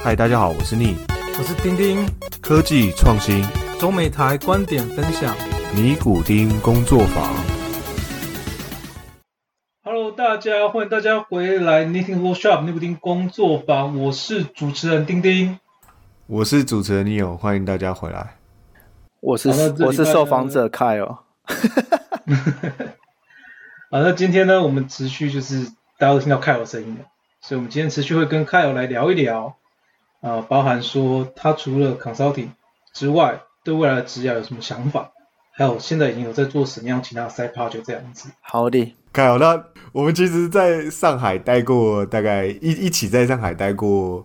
嗨，大家好，我是逆，我是丁丁，科技创新，中美台观点分享，尼古丁工作坊。Hello，大家欢迎大家回来 Knitting Workshop 尼古丁工作坊，我是主持人丁丁，我是主持人 Neil，欢迎大家回来。我是我是受访者 Kyle。好，那今天呢，我们持续就是大家都听到 Kyle 声音了，所以我们今天持续会跟 Kyle 来聊一聊。啊，包含说他除了 consulting 之外，对未来的职业有什么想法？还有现在已经有在做什么样其他的 side project 这样子。好的，看好那我们其实在上海待过大概一一起在上海待过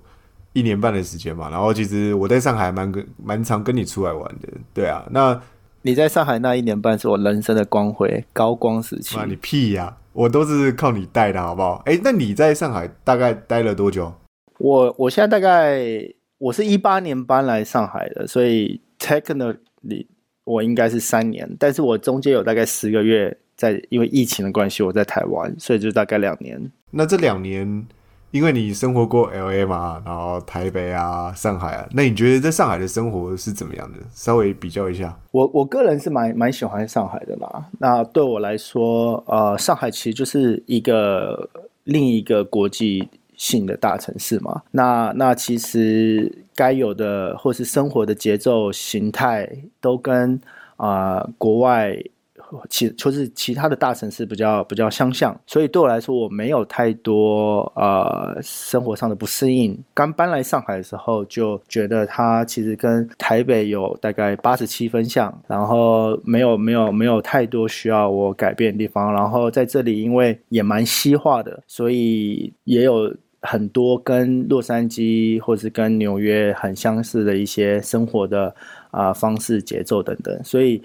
一年半的时间嘛，然后其实我在上海蛮跟蛮常跟你出来玩的，对啊。那你在上海那一年半是我人生的光辉高光时期。你屁呀，我都是靠你带的好不好？哎，那你在上海大概待了多久？我我现在大概我是一八年搬来上海的，所以 technically 我应该是三年，但是我中间有大概十个月在因为疫情的关系我在台湾，所以就大概两年。那这两年因为你生活过 L A 嘛，然后台北啊、上海啊，那你觉得在上海的生活是怎么样的？稍微比较一下。我我个人是蛮蛮喜欢上海的啦。那对我来说，呃，上海其实就是一个另一个国际。性的大城市嘛，那那其实该有的或是生活的节奏形态都跟啊国外其就是其他的大城市比较比较相像，所以对我来说我没有太多呃生活上的不适应。刚搬来上海的时候就觉得它其实跟台北有大概八十七分像，然后没有没有没有太多需要我改变的地方。然后在这里因为也蛮西化的，所以也有。很多跟洛杉矶或是跟纽约很相似的一些生活的啊方式、节奏等等，所以，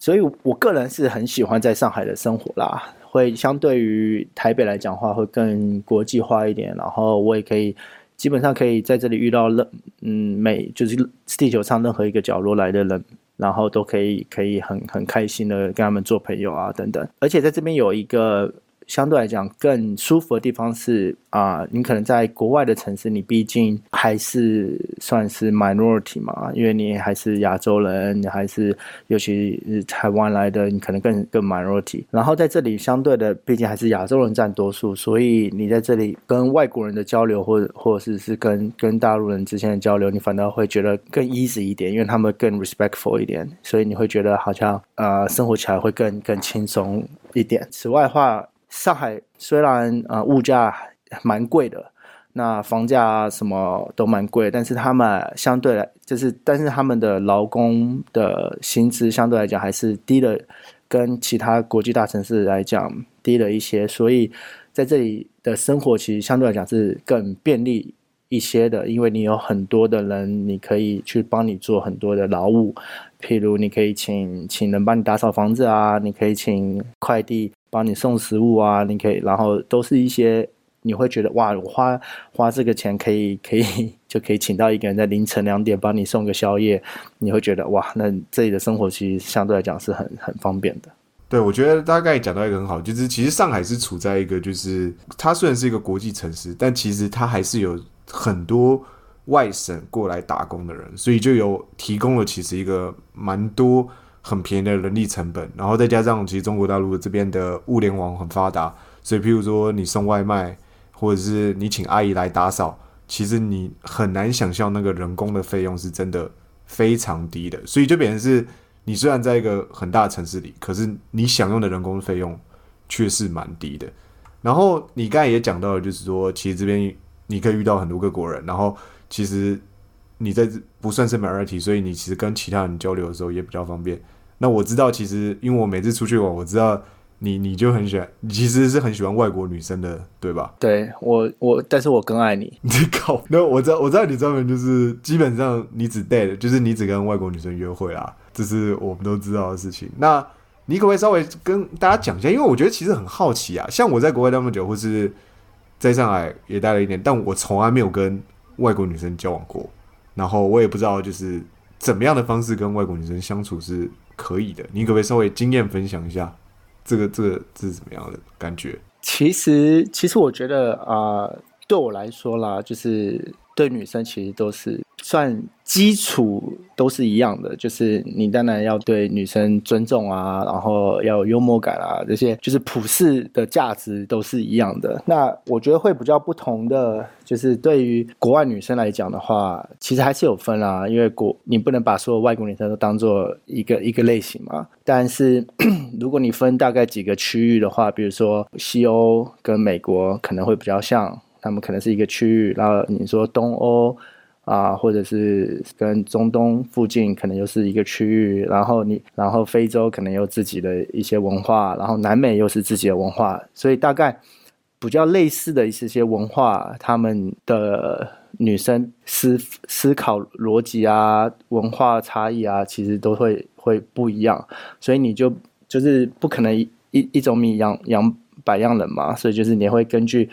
所以我个人是很喜欢在上海的生活啦。会相对于台北来讲话，会更国际化一点。然后我也可以基本上可以在这里遇到任嗯每就是地球上任何一个角落来的人，然后都可以可以很很开心的跟他们做朋友啊等等。而且在这边有一个。相对来讲更舒服的地方是啊，你可能在国外的城市，你毕竟还是算是 minority 嘛，因为你还是亚洲人，你还是尤其是台湾来的，你可能更更 minority。然后在这里相对的，毕竟还是亚洲人占多数，所以你在这里跟外国人的交流，或者或者是是跟跟大陆人之间的交流，你反倒会觉得更 easy 一点，因为他们更 respectful 一点，所以你会觉得好像呃生活起来会更更轻松一点。此外的话。上海虽然呃物价蛮贵的，那房价什么都蛮贵，但是他们相对来就是，但是他们的劳工的薪资相对来讲还是低的，跟其他国际大城市来讲低了一些，所以在这里的生活其实相对来讲是更便利一些的，因为你有很多的人，你可以去帮你做很多的劳务，譬如你可以请请人帮你打扫房子啊，你可以请快递。帮你送食物啊，你可以，然后都是一些你会觉得哇，我花花这个钱可以可以就可以请到一个人在凌晨两点帮你送个宵夜，你会觉得哇，那这里的生活其实相对来讲是很很方便的。对，我觉得大概讲到一个很好，就是其实上海是处在一个就是它虽然是一个国际城市，但其实它还是有很多外省过来打工的人，所以就有提供了其实一个蛮多。很便宜的人力成本，然后再加上其实中国大陆这边的物联网很发达，所以譬如说你送外卖，或者是你请阿姨来打扫，其实你很难想象那个人工的费用是真的非常低的。所以就变成是，你虽然在一个很大的城市里，可是你享用的人工费用却是蛮低的。然后你刚才也讲到了，就是说其实这边你可以遇到很多个国人，然后其实。你在不算是 minority，所以你其实跟其他人交流的时候也比较方便。那我知道，其实因为我每次出去玩，我知道你你就很喜欢，你其实是很喜欢外国女生的，对吧？对我我，但是我更爱你。你 靠，那我知道我知道你专门就是基本上你只 date，就是你只跟外国女生约会啦，这是我们都知道的事情。那你可不可以稍微跟大家讲一下？因为我觉得其实很好奇啊，像我在国外那么久，或是在上海也待了一年，但我从来没有跟外国女生交往过。然后我也不知道，就是怎么样的方式跟外国女生相处是可以的。你可不可以稍微经验分享一下？这个这个这是怎么样的感觉？其实其实我觉得啊，对我来说啦，就是对女生其实都是算基础都是一样的，就是你当然要对女生尊重啊，然后要幽默感啊，这些就是普世的价值都是一样的。那我觉得会比较不同的，就是对于国外女生来讲的话，其实还是有分啊，因为国你不能把所有外国女生都当做一个一个类型嘛。但是 如果你分大概几个区域的话，比如说西欧跟美国可能会比较像。他们可能是一个区域，然后你说东欧啊，或者是跟中东附近，可能又是一个区域。然后你，然后非洲可能有自己的一些文化，然后南美又是自己的文化，所以大概比较类似的一些些文化，他们的女生思思考逻辑啊，文化差异啊，其实都会会不一样。所以你就就是不可能一一种米养养百样人嘛，所以就是你会根据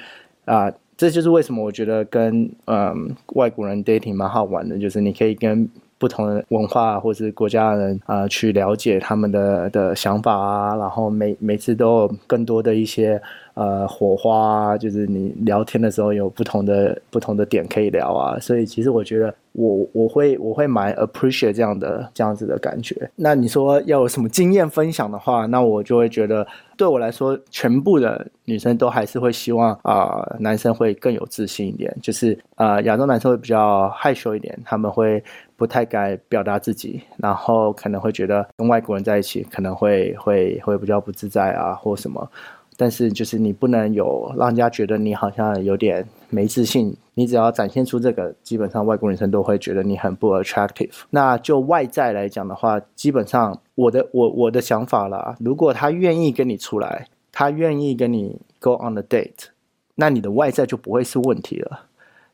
啊。这就是为什么我觉得跟嗯外国人 dating 蛮好玩的，就是你可以跟不同的文化或是国家的人啊去了解他们的的想法啊，然后每每次都有更多的一些。呃，火花就是你聊天的时候有不同的不同的点可以聊啊，所以其实我觉得我我会我会蛮 appreciate 这样的这样子的感觉。那你说要有什么经验分享的话，那我就会觉得对我来说，全部的女生都还是会希望啊，男生会更有自信一点，就是啊，亚洲男生会比较害羞一点，他们会不太敢表达自己，然后可能会觉得跟外国人在一起可能会会会比较不自在啊，或什么。但是就是你不能有让人家觉得你好像有点没自信，你只要展现出这个，基本上外国女生都会觉得你很不 attractive。那就外在来讲的话，基本上我的我我的想法啦，如果他愿意跟你出来，他愿意跟你 go on the date，那你的外在就不会是问题了，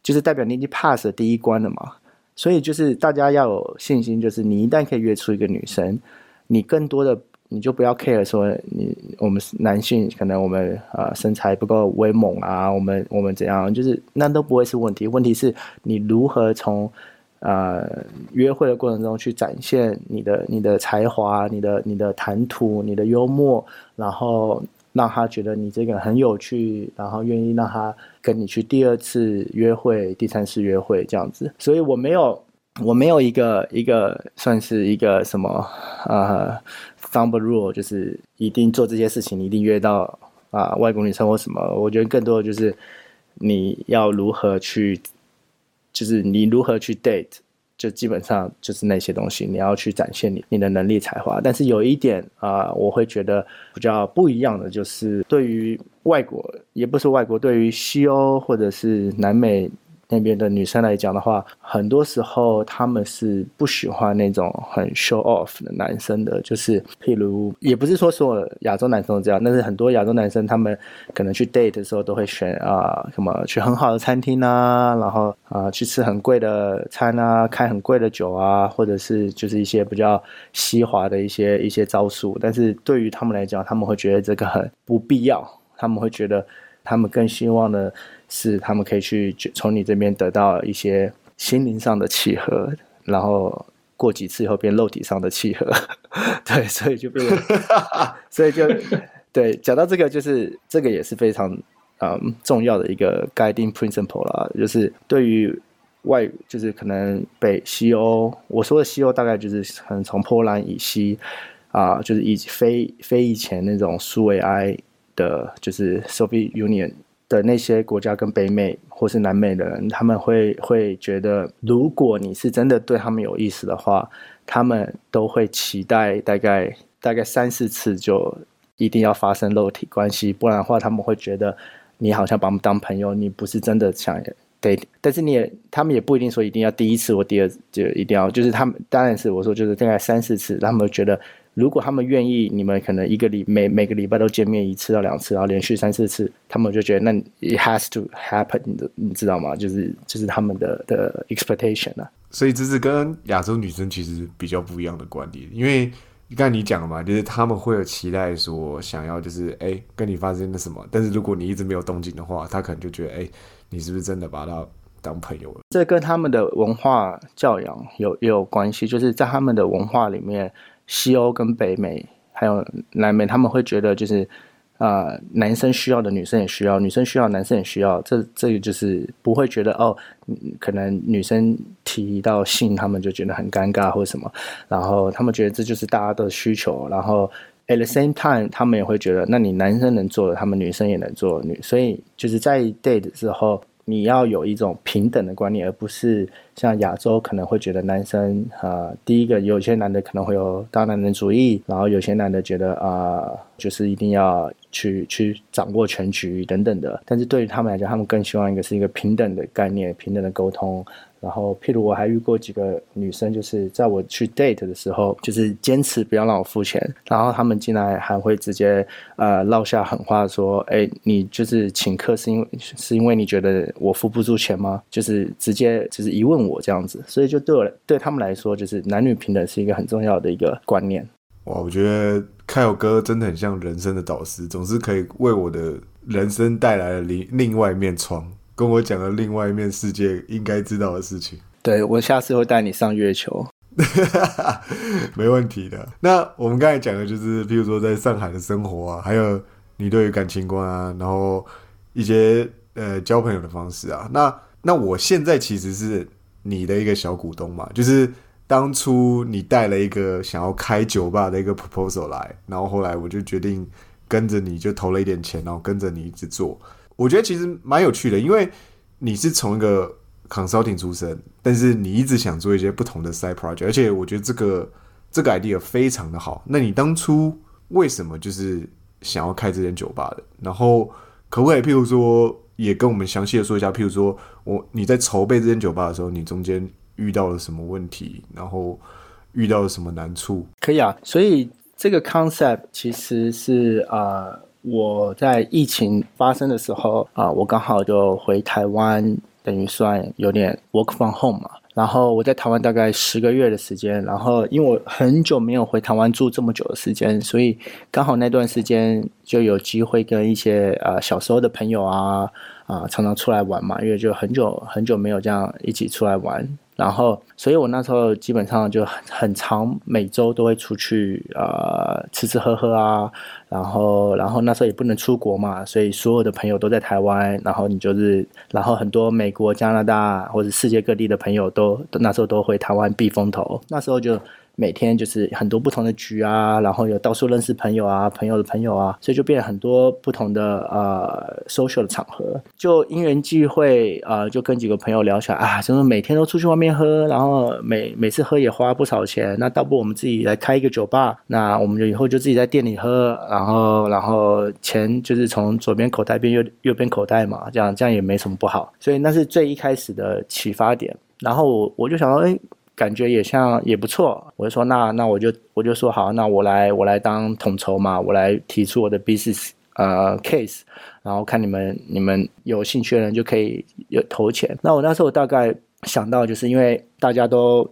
就是代表你已经 pass 第一关了嘛。所以就是大家要有信心，就是你一旦可以约出一个女生，你更多的。你就不要 care 说你我们男性可能我们呃身材不够威猛啊，我们我们怎样，就是那都不会是问题。问题是你如何从呃约会的过程中去展现你的你的才华、你的你的谈吐、你的幽默，然后让他觉得你这个很有趣，然后愿意让他跟你去第二次约会、第三次约会这样子。所以我没有我没有一个一个算是一个什么呃。Number rule 就是一定做这些事情，你一定约到啊外国女生或什么。我觉得更多的就是你要如何去，就是你如何去 date，就基本上就是那些东西，你要去展现你你的能力才华。但是有一点啊，我会觉得比较不一样的，就是对于外国，也不是外国，对于西欧或者是南美。那边的女生来讲的话，很多时候他们是不喜欢那种很 show off 的男生的，就是譬如，也不是说所有亚洲男生都这样，但是很多亚洲男生他们可能去 date 的时候都会选啊什么去很好的餐厅啊，然后啊去吃很贵的餐啊，开很贵的酒啊，或者是就是一些比较西华的一些一些招数，但是对于他们来讲，他们会觉得这个很不必要，他们会觉得他们更希望的。是他们可以去从你这边得到一些心灵上的契合，然后过几次以后变肉体上的契合，对，所以就变，所以就对，讲到这个，就是这个也是非常嗯重要的一个 guiding principle 啦，就是对于外，就是可能北西欧，我说的西欧大概就是可能从波兰以西啊，就是以非非以前那种苏维埃的，就是 Soviet Union。的那些国家跟北美或是南美的人，他们会会觉得，如果你是真的对他们有意思的话，他们都会期待大概大概三四次就一定要发生肉体关系，不然的话他们会觉得你好像把我们当朋友，你不是真的想对。但是你也他们也不一定说一定要第一次或第二次就一定要，就是他们当然是我说就是大概三四次，他们觉得。如果他们愿意，你们可能一个礼每每个礼拜都见面一次到两次，然后连续三四次，他们就觉得那 it has to happen 你，你知道吗？就是就是他们的的 expectation 啊。所以这是跟亚洲女生其实比较不一样的观点，因为刚才你讲了嘛，就是他们会有期待说想要就是哎跟你发生了什么，但是如果你一直没有动静的话，他可能就觉得哎你是不是真的把他当朋友了？这跟他们的文化教养有也有关系，就是在他们的文化里面。西欧跟北美还有南美，他们会觉得就是啊、男生需要的女生也需要，女生需要男生也需要，这这个就是不会觉得哦，可能女生提到性，他们就觉得很尴尬或者什么，然后他们觉得这就是大家的需求，然后 at the same time，他们也会觉得，那你男生能做的，他们女生也能做，女，所以就是在 date 的时候，你要有一种平等的观念，而不是像亚洲可能会觉得男生呃，第一个有些男的可能会有大男人主义，然后有些男的觉得啊、就是一定要去去掌握全局等等的，但是对于他们来讲，他们更希望一个是一个平等的概念，平等的沟通。然后，譬如我还遇过几个女生，就是在我去 date 的时候，就是坚持不要让我付钱，然后他们进来还会直接呃撂下狠话说：“哎，你就是请客是因为是因为你觉得我付不出钱吗？”就是直接就是疑问我这样子，所以就对我对他们来说，就是男女平等是一个很重要的一个观念。哇，我觉得凯友哥真的很像人生的导师，总是可以为我的人生带来了另另外一面窗，跟我讲了另外一面世界应该知道的事情。对我下次会带你上月球。没问题的。那我们刚才讲的就是，譬如说在上海的生活啊，还有你对于感情观啊，然后一些呃交朋友的方式啊。那那我现在其实是你的一个小股东嘛，就是当初你带了一个想要开酒吧的一个 proposal 来，然后后来我就决定跟着你就投了一点钱，然后跟着你一直做。我觉得其实蛮有趣的，因为你是从一个 consulting 出身，但是你一直想做一些不同的 side project，而且我觉得这个这个 idea 非常的好。那你当初为什么就是想要开这间酒吧的？然后可不可以譬如说也跟我们详细的说一下，譬如说我你在筹备这间酒吧的时候，你中间遇到了什么问题，然后遇到了什么难处？可以啊，所以这个 concept 其实是啊、呃我在疫情发生的时候啊、我刚好就回台湾，等于算有点 work from home 嘛。然后我在台湾大概十个月的时间，然后因为我很久没有回台湾住这么久的时间，所以刚好那段时间就有机会跟一些呃小时候的朋友啊啊、常常出来玩嘛，因为就很久很久没有这样一起出来玩，然后，所以我那时候基本上就很很长，每周都会出去呃吃吃喝喝啊，然后然后那时候也不能出国嘛，所以所有的朋友都在台湾，然后你就是，然后很多美国、加拿大或者世界各地的朋友都都那时候都回台湾避风头，那时候就。每天就是很多不同的局啊，然后有到处认识朋友啊，朋友的朋友啊，所以就变了很多不同的呃 social 的场合。就因缘际会，呃，就跟几个朋友聊起来啊，就是每天都出去外面喝，然后每每次喝也花不少钱，那倒不如我们自己来开一个酒吧，那我们就以后就自己在店里喝，然后然后钱就是从左边口袋变右右边口袋嘛，这样这样也没什么不好。所以那是最一开始的启发点。然后我我就想到，哎。感觉也像也不错，我就说那那我就我就说好，那我来我来当统筹嘛，我来提出我的 business 呃 case，然后看你们你们有兴趣的人就可以有投钱。那我那时候大概想到，就是因为大家都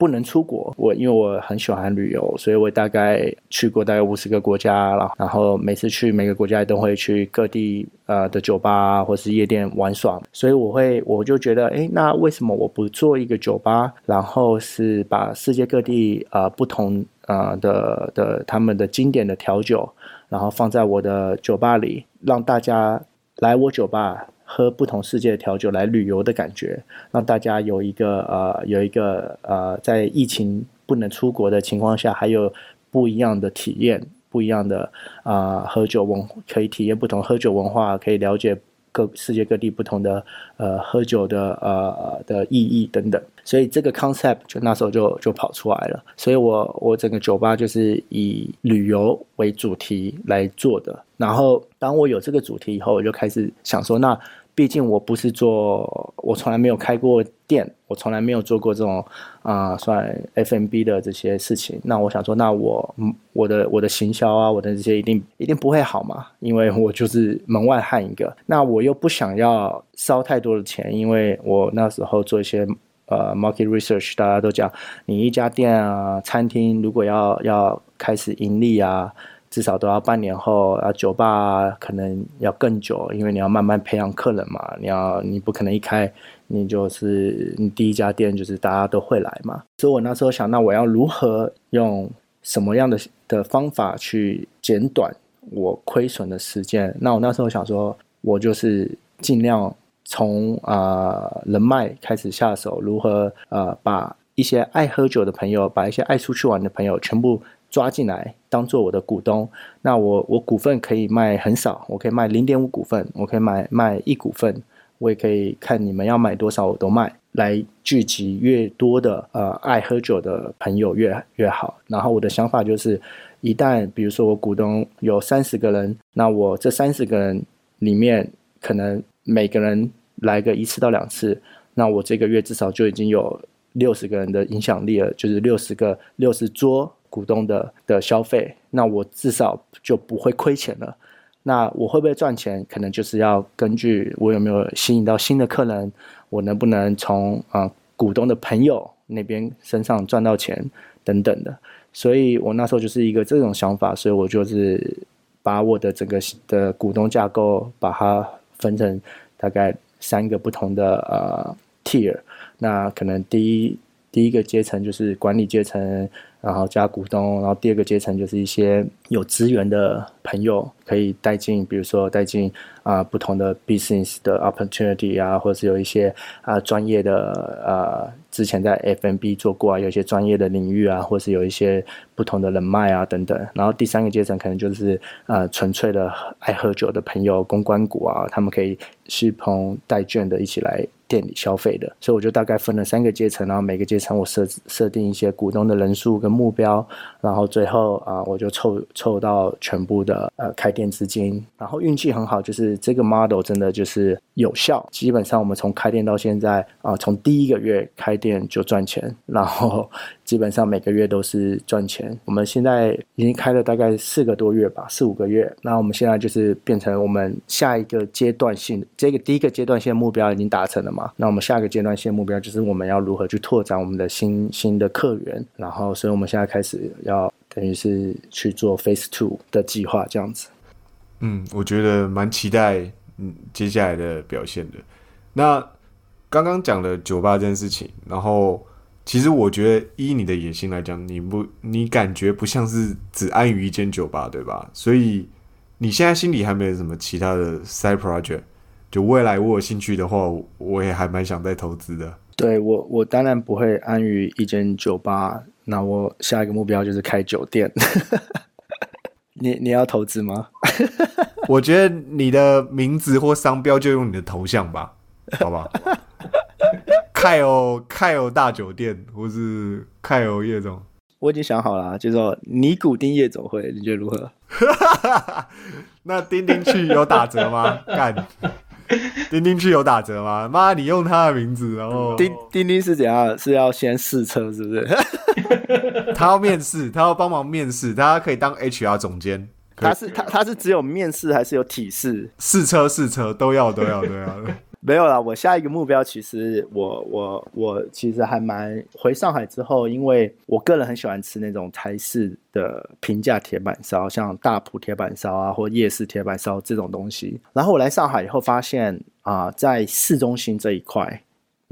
不能出国，我因为我很喜欢旅游，所以我大概去过大概五十个国家了，然后每次去每个国家都会去各地呃的酒吧或是夜店玩耍，所以我会我就觉得，哎，那为什么我不做一个酒吧，然后是把世界各地呃不同呃的的他们的经典的调酒，然后放在我的酒吧里，让大家来我酒吧喝不同世界的调酒来旅游的感觉，让大家有一个呃有一个呃在疫情不能出国的情况下，还有不一样的体验，不一样的啊、呃喝酒文可以体验不同喝酒文化，可以了解各世界各地不同的呃喝酒的呃的意义等等。所以这个 concept 就那时候就就跑出来了。所以我我整个酒吧就是以旅游为主题来做的。然后当我有这个主题以后，我就开始想说，那毕竟我不是做，我从来没有开过店，我从来没有做过这种啊、算 FMB 的这些事情。那我想说，那我嗯我的我的行销啊，我的这些一定一定不会好嘛，因为我就是门外汉一个。那我又不想要烧太多的钱，因为我那时候做一些。呃，market research，大家都讲，你一家店啊，餐厅如果要要开始盈利啊，至少都要半年后啊，酒吧可能要更久，因为你要慢慢培养客人嘛，你要你不可能一开你就是你第一家店就是大家都会来嘛，所以我那时候想，那我要如何用什么样的的方法去减短我亏损的时间。那我那时候想说，我就是尽量从啊、人脉开始下手，如何呃把一些爱喝酒的朋友，把一些爱出去玩的朋友全部抓进来，当做我的股东。那我我股份可以卖很少，我可以卖零点五股份，我可以买卖一股份，我也可以看你们要买多少我都卖，来聚集越多的呃爱喝酒的朋友越越好。然后我的想法就是，一旦比如说我股东有三十个人，那我这三十个人里面可能每个人来个一次到两次，那我这个月至少就已经有六十个人的影响力了，就是六十个六十桌股东的的消费，那我至少就不会亏钱了。那我会不会赚钱？可能就是要根据我有没有吸引到新的客人，我能不能从啊、股东的朋友那边身上赚到钱等等的。所以我那时候就是一个这种想法，所以我就是把我的整个的股东架构把它分成大概三个不同的呃 tier。那可能第一第一个阶层就是管理阶层，然后加股东，然后第二个阶层就是一些有资源的朋友可以带进，比如说带进啊、不同的 business 的 opportunity 啊，或者是有一些啊、专业的呃之前在 F M B 做过啊，有一些专业的领域啊，或是有一些不同的人脉啊等等。然后第三个阶层可能就是呃纯粹的爱喝酒的朋友，公关股啊，他们可以是朋带券的一起来店里消费的。所以我就大概分了三个阶层，然后每个阶层我设设定一些股东的人数跟目标，然后最后啊、我就凑凑到全部的呃开店资金，然后运气很好，就是这个 model 真的就是有效。基本上我们从开店到现在啊、从第一个月开店就赚钱，然后基本上每个月都是赚钱。我们现在已经开了大概四个多月吧，四五个月。那我们现在就是变成我们下一个阶段性，这个第一个阶段性的目标已经达成了嘛？那我们下一个阶段性的目标就是我们要如何去拓展我们的新新的客源，然后所以我们现在开始要等于是去做 Phase Two 的计划这样子。嗯，我觉得蛮期待嗯接下来的表现的。那刚刚讲的酒吧这件事情，然后其实我觉得依你的野心来讲，你不你感觉不像是只安于一间酒吧，对吧？所以你现在心里还没有什么其他的 side project，就未来我有兴趣的话，我我也还蛮想再投资的。对我，我当然不会安于一间酒吧。那我下一个目标就是开酒店。你你要投资吗？我觉得你的名字或商标就用你的头像吧，好吧？凯欧凯欧大酒店，或是凯欧夜总。我已经想好了啊，就说尼古丁夜总会，你觉得如何？那钉钉去有打折吗？干，钉钉去有打折吗？妈，你用他的名字，然后钉钉钉是怎样？是要先试车是不是？他要面试，他要帮忙面试，他可以当 HR 总监，他是他他是只有面试还是有体试？试车试车都要都要都要。没有啦，我下一个目标其实我我我其实还蛮回上海之后，因为我个人很喜欢吃那种台式的平价铁板烧，像大埔铁板烧啊，或夜市铁板烧这种东西。然后我来上海以后发现啊、在市中心这一块。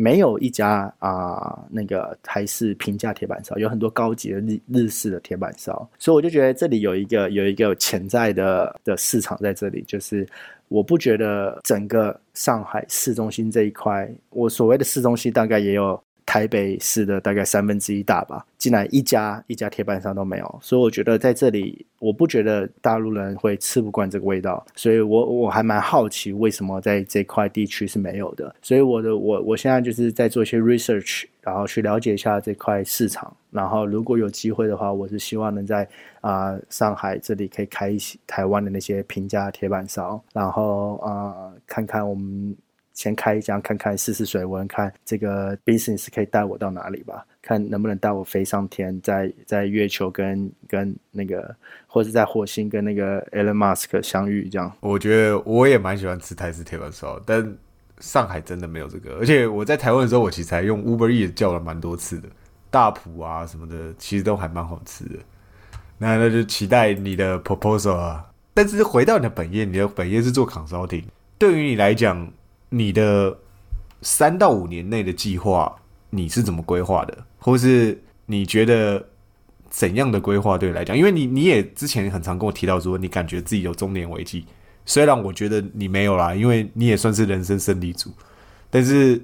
没有一家啊、那个台式平价铁板烧，有很多高级的日日式的铁板烧，所以我就觉得这里有一个有一个潜在的的市场在这里，就是我不觉得整个上海市中心这一块，我所谓的市中心大概也有台北市的大概三分之一大吧，竟然一家一家铁板烧都没有，所以我觉得在这里，我不觉得大陆人会吃不惯这个味道，所以我我还蛮好奇为什么在这块地区是没有的，所以我的我我现在就是在做一些 research，然后去了解一下这块市场，然后如果有机会的话，我是希望能在啊、上海这里可以开一些台湾的那些平价铁板烧，然后啊、看看我们先开一家看看试试水温，看这个 business 可以带我到哪里吧，看能不能带我飞上天，在在月球跟跟那个或者在火星跟那个 Elon Musk 相遇这样。我觉得我也蛮喜欢吃台式铁板烧，但上海真的没有这个。而且我在台湾的时候，我其实还用 Uber E 叫了蛮多次的，大埔啊什么的，其实都还蛮好吃的。那那就期待你的 proposal 啊。但是回到你的本业，你的本业是做 consulting，对于你来讲，你的三到五年内的计划，你是怎么规划的？或是你觉得怎样的规划对来讲？因为你你也之前很常跟我提到说，你感觉自己有中年危机。虽然我觉得你没有啦，因为你也算是人生胜利组，但是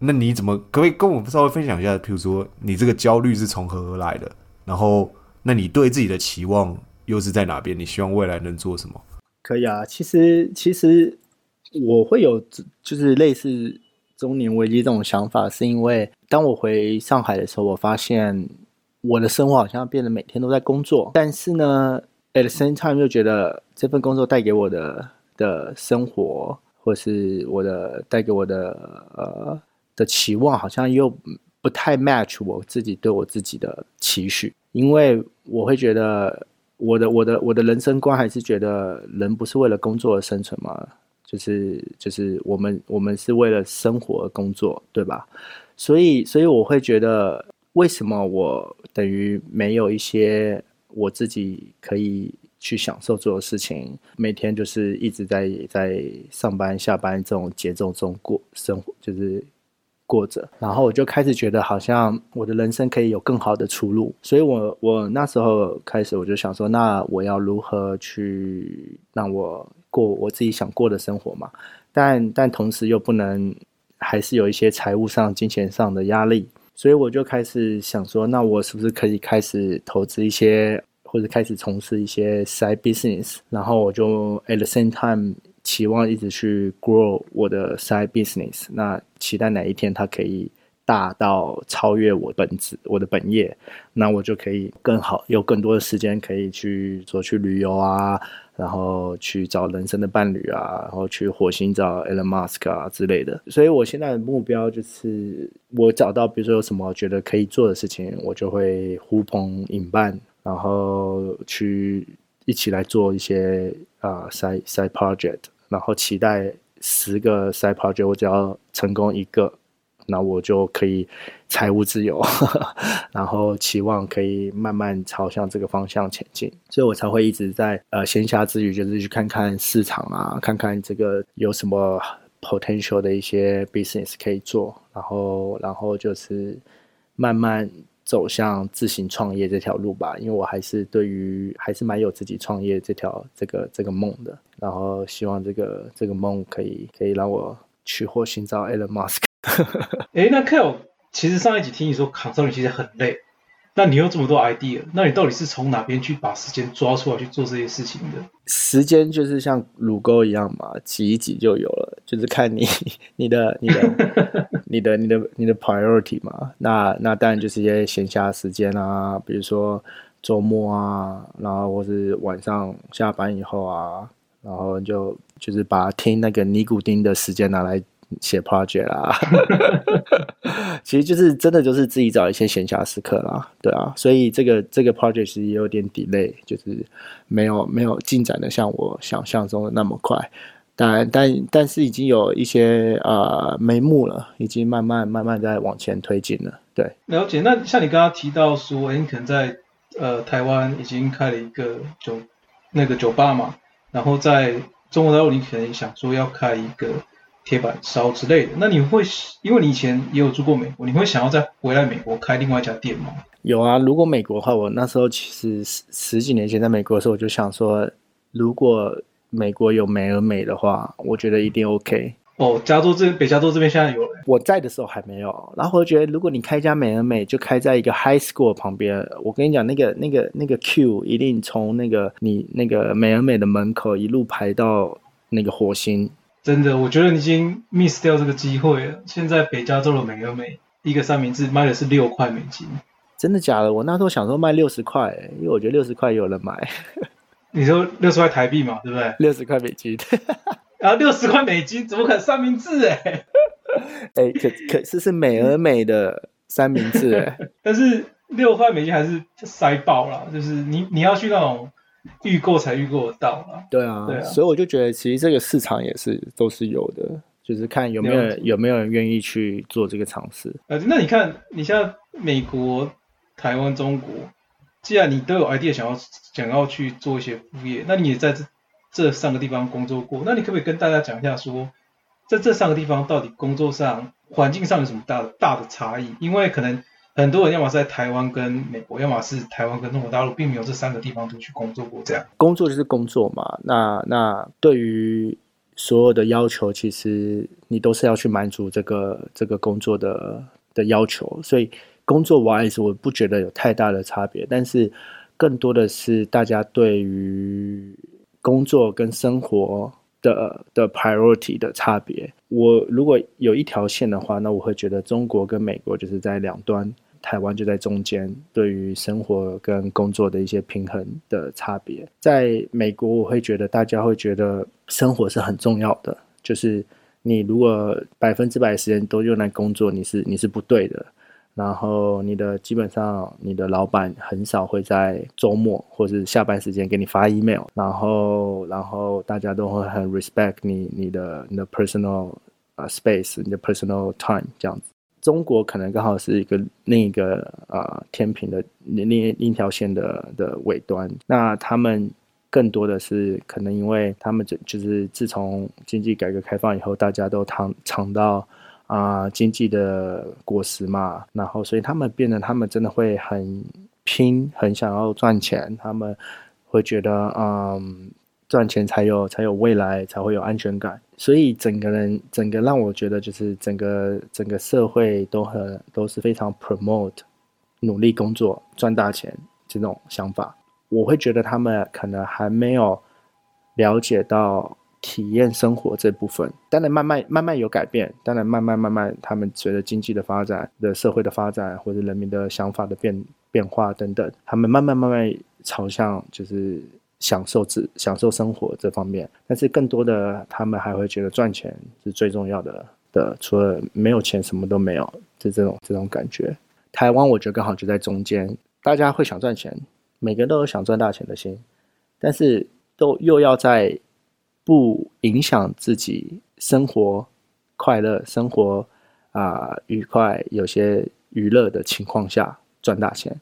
那你怎么可以跟我稍微分享一下？譬如说，你这个焦虑是从何而来的？然后，那你对自己的期望又是在哪边？你希望未来能做什么？可以啊，其实 其实我会有就是类似中年危机这种想法，是因为当我回上海的时候，我发现我的生活好像变得每天都在工作，但是呢。At the same time，又觉得这份工作带给我的的生活，或是我的带给我的呃的期望，好像又不太 match 我自己对我自己的期许。因为我会觉得我的我的我的人生观还是觉得人不是为了工作而生存嘛，就是就是我们我们是为了生活而工作，对吧？所以所以我会觉得，为什么我等于没有一些。我自己可以去享受做的事情，每天就是一直在在上班下班这种节奏中过生活，就是过着。然后我就开始觉得，好像我的人生可以有更好的出路。所以我我那时候开始，我就想说，那我要如何去让我过我自己想过的生活嘛？但但同时又不能，还是有一些财务上、金钱上的压力。所以我就开始想说，那我是不是可以开始投资一些，或者开始从事一些 side business？然后我就 at the same time 期望一直去 grow 我的 side business。那期待哪一天它可以大到超越我本职我的本业，那我就可以更好有更多的时间可以去说去旅游啊。然后去找人生的伴侣啊，然后去火星找 Elon Musk 啊之类的。所以我现在的目标就是，我找到比如说有什么觉得可以做的事情，我就会呼朋引伴，然后去一起来做一些啊 side side project，然后期待十个 side project，我只要成功一个。那我就可以财务自由，然后期望可以慢慢朝向这个方向前进，所以我才会一直在呃闲暇之余，就是去看看市场啊，看看这个有什么 potential 的一些 business 可以做，然后然后就是慢慢走向自行创业这条路吧，因为我还是对于还是蛮有自己创业这条这个这个梦的，然后希望这个这个梦可以可以让我取货寻找 Elon Musk。哎，那 Kyle，其实上一集听你说扛少年其实很累，那你有这么多 idea，那你到底是从哪边去把时间抓出来去做这些事情的？时间就是像乳沟一样嘛，挤一挤就有了，就是看你 你的你的 你的你的你的 priority 嘛。那那当然就是一些闲暇时间啊，比如说周末啊，然后或是晚上下班以后啊，然后就就是把听那个尼古丁的时间拿来。写 project 啦，其实就是真的就是自己找一些闲暇时刻啦，对啊，所以这个这个 project 其实也有点 delay，就是没有没有进展的像我想象中的那么快，但但但是已经有一些呃眉目了，已经慢慢慢慢在往前推进了，对。了解，那像你刚刚提到说，你可能在呃台湾已经开了一个酒那个酒吧嘛，然后在中国大陆你可能想说要开一个。铁板烧之类的，那你会因为你以前也有住过美国，你会想要再回来美国开另外一家店吗？有啊，如果美国的话，我那时候其实十十几年前在美国的时候，我就想说，如果美国有美而美的话，我觉得一定 OK。哦，加州这北加州这边现在有了，我在的时候还没有。然后我觉得，如果你开一家美而美，就开在一个 High School 旁边，我跟你讲，那个那个那个 Q 一定从那个你那个美而美的门口一路排到那个火星。真的，我觉得你已经 miss 掉这个机会了。现在北加州的美而美一个三明治卖的是六块美金，真的假的？我那时候想说卖六十块，因为我觉得六十块有人买。你说六十块台币嘛，对不对？六十块美金，然 后六十块美金怎么可能三明治？哎，哎，可可是是美而美的三明治哎，但是六块美金还是塞爆了，就是你你要去那种。预购才预购得到啊！对啊，对啊，所以我就觉得其实这个市场也是都是有的，就是看有没有有没有人愿意去做这个尝试。呃，那你看，你像美国、台湾、中国，既然你都有 idea 想要想要去做一些副业，那你也在这这三个地方工作过，那你可不可以跟大家讲一下，说在这三个地方到底工作上、环境上有什么大的大的差异？因为可能。很多人要么是在台湾跟美国，要么是台湾跟中国大陆，并没有这三个地方都去工作过。这样工作就是工作嘛。那那对于所有的要求，其实你都是要去满足这个这个工作的的要求。所以工作 wise 我不觉得有太大的差别，但是更多的是大家对于工作跟生活的的 priority 的差别。我如果有一条线的话，那我会觉得中国跟美国就是在两端。台湾就在中间，对于生活跟工作的一些平衡的差别。在美国，我会觉得大家会觉得生活是很重要的，就是你如果百分之百时间都用来工作，你是你是不对的。然后你的基本上，你的老板很少会在周末或是下班时间给你发 email。然后，然后大家都会很 respect 你你的你的 personal 啊 space，你的 personal time 这样子。中国可能刚好是一个另一个啊天平的另另一条线的的尾端，那他们更多的是可能因为他们就就是自从经济改革开放以后，大家都尝尝到啊经济的果实嘛，然后所以他们变得他们真的会很拼，很想要赚钱，他们会觉得嗯。赚钱才有才有未来，才会有安全感。所以整个人整个让我觉得，就是整个整个社会都很都是非常 promote 努力工作赚大钱这种想法。我会觉得他们可能还没有了解到体验生活这部分。当然慢慢慢慢有改变，当然慢慢慢慢他们随着经济的发展、的社会的发展或者人民的想法的变变化等等，他们慢慢慢慢朝向就是。享受自享受生活这方面，但是更多的他们还会觉得赚钱是最重要的的，除了没有钱什么都没有，就这种这种感觉。台湾我觉得刚好就在中间，大家会想赚钱，每个人都有想赚大钱的心，但是都又要在不影响自己生活快乐、生活啊愉快、有些娱乐的情况下赚大钱，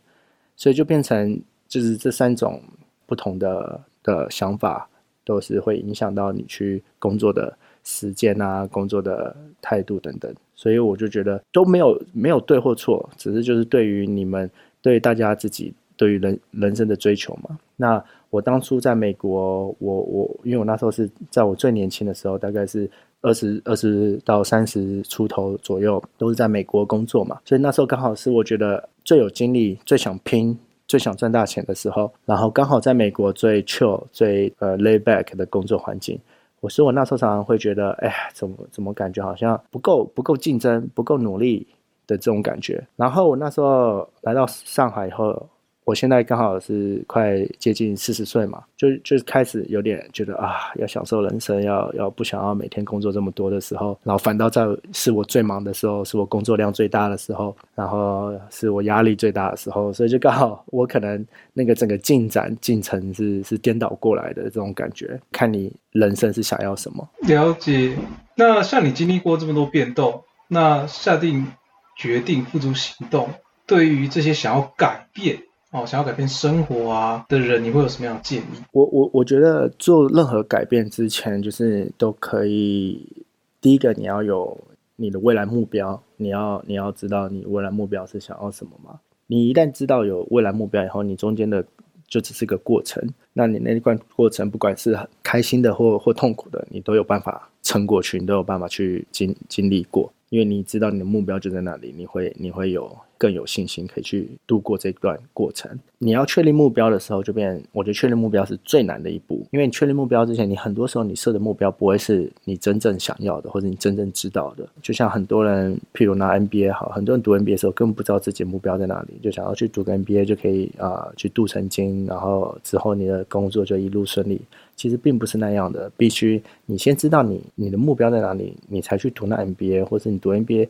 所以就变成就是这三种。不同的的想法都是会影响到你去工作的时间啊，工作的态度等等，所以我就觉得都没有没有对或错，只是就是对于你们对大家自己对于人人生的追求嘛。那我当初在美国，我我因为我那时候是在我最年轻的时候，大概是二十二十到三十出头左右，都是在美国工作嘛，所以那时候刚好是我觉得最有精力、最想拼。最想赚大钱的时候，然后刚好在美国最 chill、最呃 lay back 的工作环境，我说我那时候常常会觉得，哎，怎么怎么感觉好像不够不够竞争、不够努力的这种感觉。然后我那时候来到上海以后。我现在刚好是快接近四十岁嘛，就就开始有点觉得啊，要享受人生，要要不想要每天工作这么多的时候，然后反倒在是我最忙的时候，是我工作量最大的时候，然后是我压力最大的时候，所以就刚好我可能那个整个进展进程是是颠倒过来的这种感觉，看你人生是想要什么。了解。那像你经历过这么多变动，那下定决定付诸行动，对于这些想要改变。哦，想要改变生活啊的人，你会有什么样的建议？我我我觉得做任何改变之前，就是都可以。第一个，你要有你的未来目标，你要你要知道你未来目标是想要什么吗？你一旦知道有未来目标以后，你中间的就只是个过程。那你那一段过程，不管是开心的或或痛苦的，你都有办法撑过去，你都有办法去经经历过，因为你知道你的目标就在那里，你会你会有。更有信心可以去度过这段过程。你要确立目标的时候，就变，我觉得确立目标是最难的一步，因为你确立目标之前，你很多时候你设的目标不会是你真正想要的，或者你真正知道的。就像很多人，譬如拿 NBA 好，很多人读 NBA 的时候根本不知道自己目标在哪里，就想要去读个 NBA 就可以啊去镀成金，然后之后你的工作就一路顺利。其实并不是那样的，必须你先知道你你的目标在哪里，你才去读那 NBA，或者你读 NBA。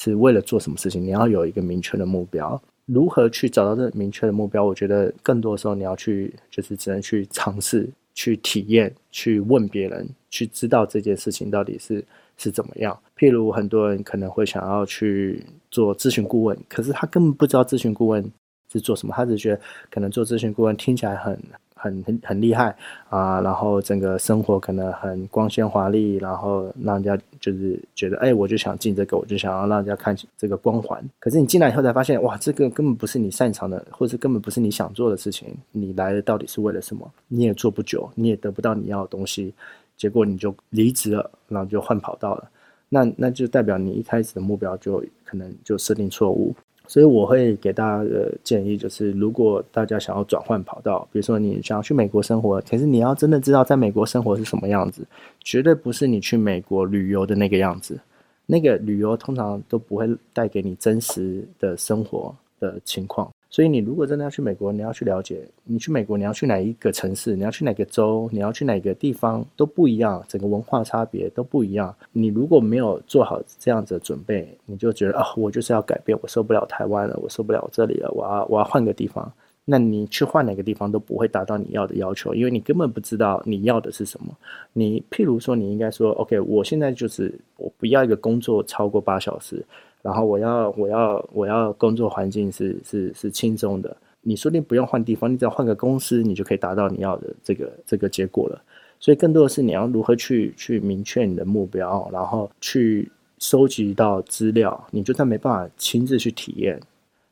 是为了做什么事情？你要有一个明确的目标。如何去找到这明确的目标？我觉得更多时候你要去，就是只能去尝试、去体验、去问别人，去知道这件事情到底是是怎么样。譬如很多人可能会想要去做咨询顾问，可是他根本不知道咨询顾问是做什么，他只觉得可能做咨询顾问听起来很很很很厉害啊，然后整个生活可能很光鲜华丽，然后让人家就是觉得，哎，我就想进这个，我就想要让人家看这个光环。可是你进来以后才发现，哇，这个根本不是你擅长的，或者根本不是你想做的事情。你来的到底是为了什么？你也做不久，你也得不到你要的东西，结果你就离职了，然后就换跑道了。那那就代表你一开始的目标就可能就设定错误。所以我会给大家的建议就是，如果大家想要转换跑道，比如说你想要去美国生活，可是你要真的知道在美国生活是什么样子，绝对不是你去美国旅游的那个样子。那个旅游通常都不会带给你真实的生活的情况。所以你如果真的要去美国，你要去了解，你去美国你要去哪一个城市，你要去哪个州，你要去哪个地方都不一样，整个文化差别都不一样。你如果没有做好这样子的准备，你就觉得啊，我就是要改变，我受不了台湾了，我受不了这里了，我要我要换个地方。那你去换哪个地方都不会达到你要的要求，因为你根本不知道你要的是什么。你譬如说，你应该说，OK，我现在就是我不要一个工作超过八小时。然后我要我要我要工作环境是是是轻松的，你说不定不用换地方，你只要换个公司，你就可以达到你要的这个这个结果了。所以更多的是你要如何去去明确你的目标，然后去收集到资料。你就算没办法亲自去体验，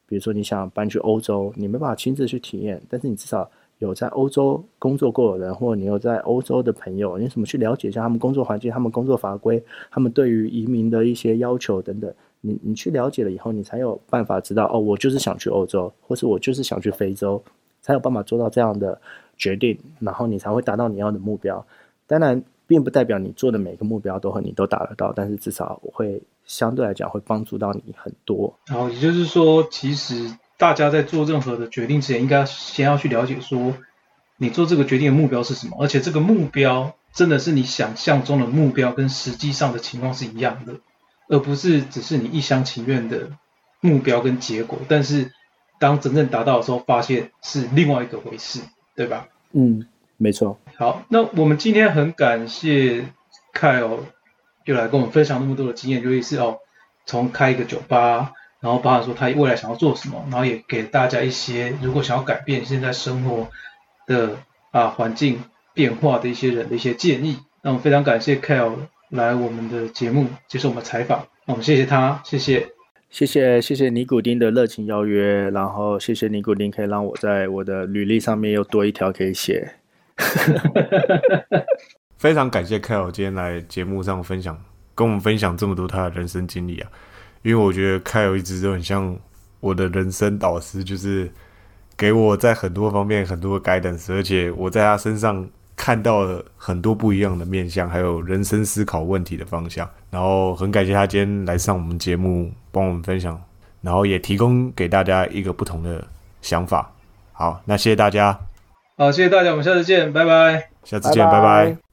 比如说你想搬去欧洲，你没办法亲自去体验，但是你至少有在欧洲工作过的人，或者你有在欧洲的朋友，你怎么去了解一下他们工作环境、他们工作法规、他们对于移民的一些要求等等。你你去了解了以后，你才有办法知道哦，我就是想去欧洲，或是我就是想去非洲，才有办法做到这样的决定，然后你才会达到你要的目标。当然，并不代表你做的每个目标都和你都达得到，但是至少我会相对来讲会帮助到你很多。然后也就是说，其实大家在做任何的决定之前，应该先要去了解说，你做这个决定的目标是什么，而且这个目标真的是你想象中的目标，跟实际上的情况是一样的。而不是只是你一厢情愿的目标跟结果，但是当真正达到的时候，发现是另外一个回事，对吧？嗯，没错。好，那我们今天很感谢 Kyle 又来跟我们分享那么多的经验，就是哦，从开一个酒吧，然后包含说他未来想要做什么，然后也给大家一些如果想要改变现在生活的啊环境变化的一些人的一些建议。那我们非常感谢 Kyle。来我们的节目接受我们采访，我们谢谢他，谢谢，谢谢，谢谢尼古丁的热情邀约，然后谢谢尼古丁可以让我在我的履历上面又多一条可以写。非常感谢 Kyle 今天来节目上分享，跟我们分享这么多他的人生经历啊，因为我觉得 Kyle 一直都很像我的人生导师，就是给我在很多方面很多 guidance，而且我在他身上。看到了很多不一样的面相，还有人生思考问题的方向。然后很感谢他今天来上我们节目，帮我们分享，然后也提供给大家一个不同的想法。好，那谢谢大家。好，谢谢大家，我们下次见，拜拜。下次见，拜拜。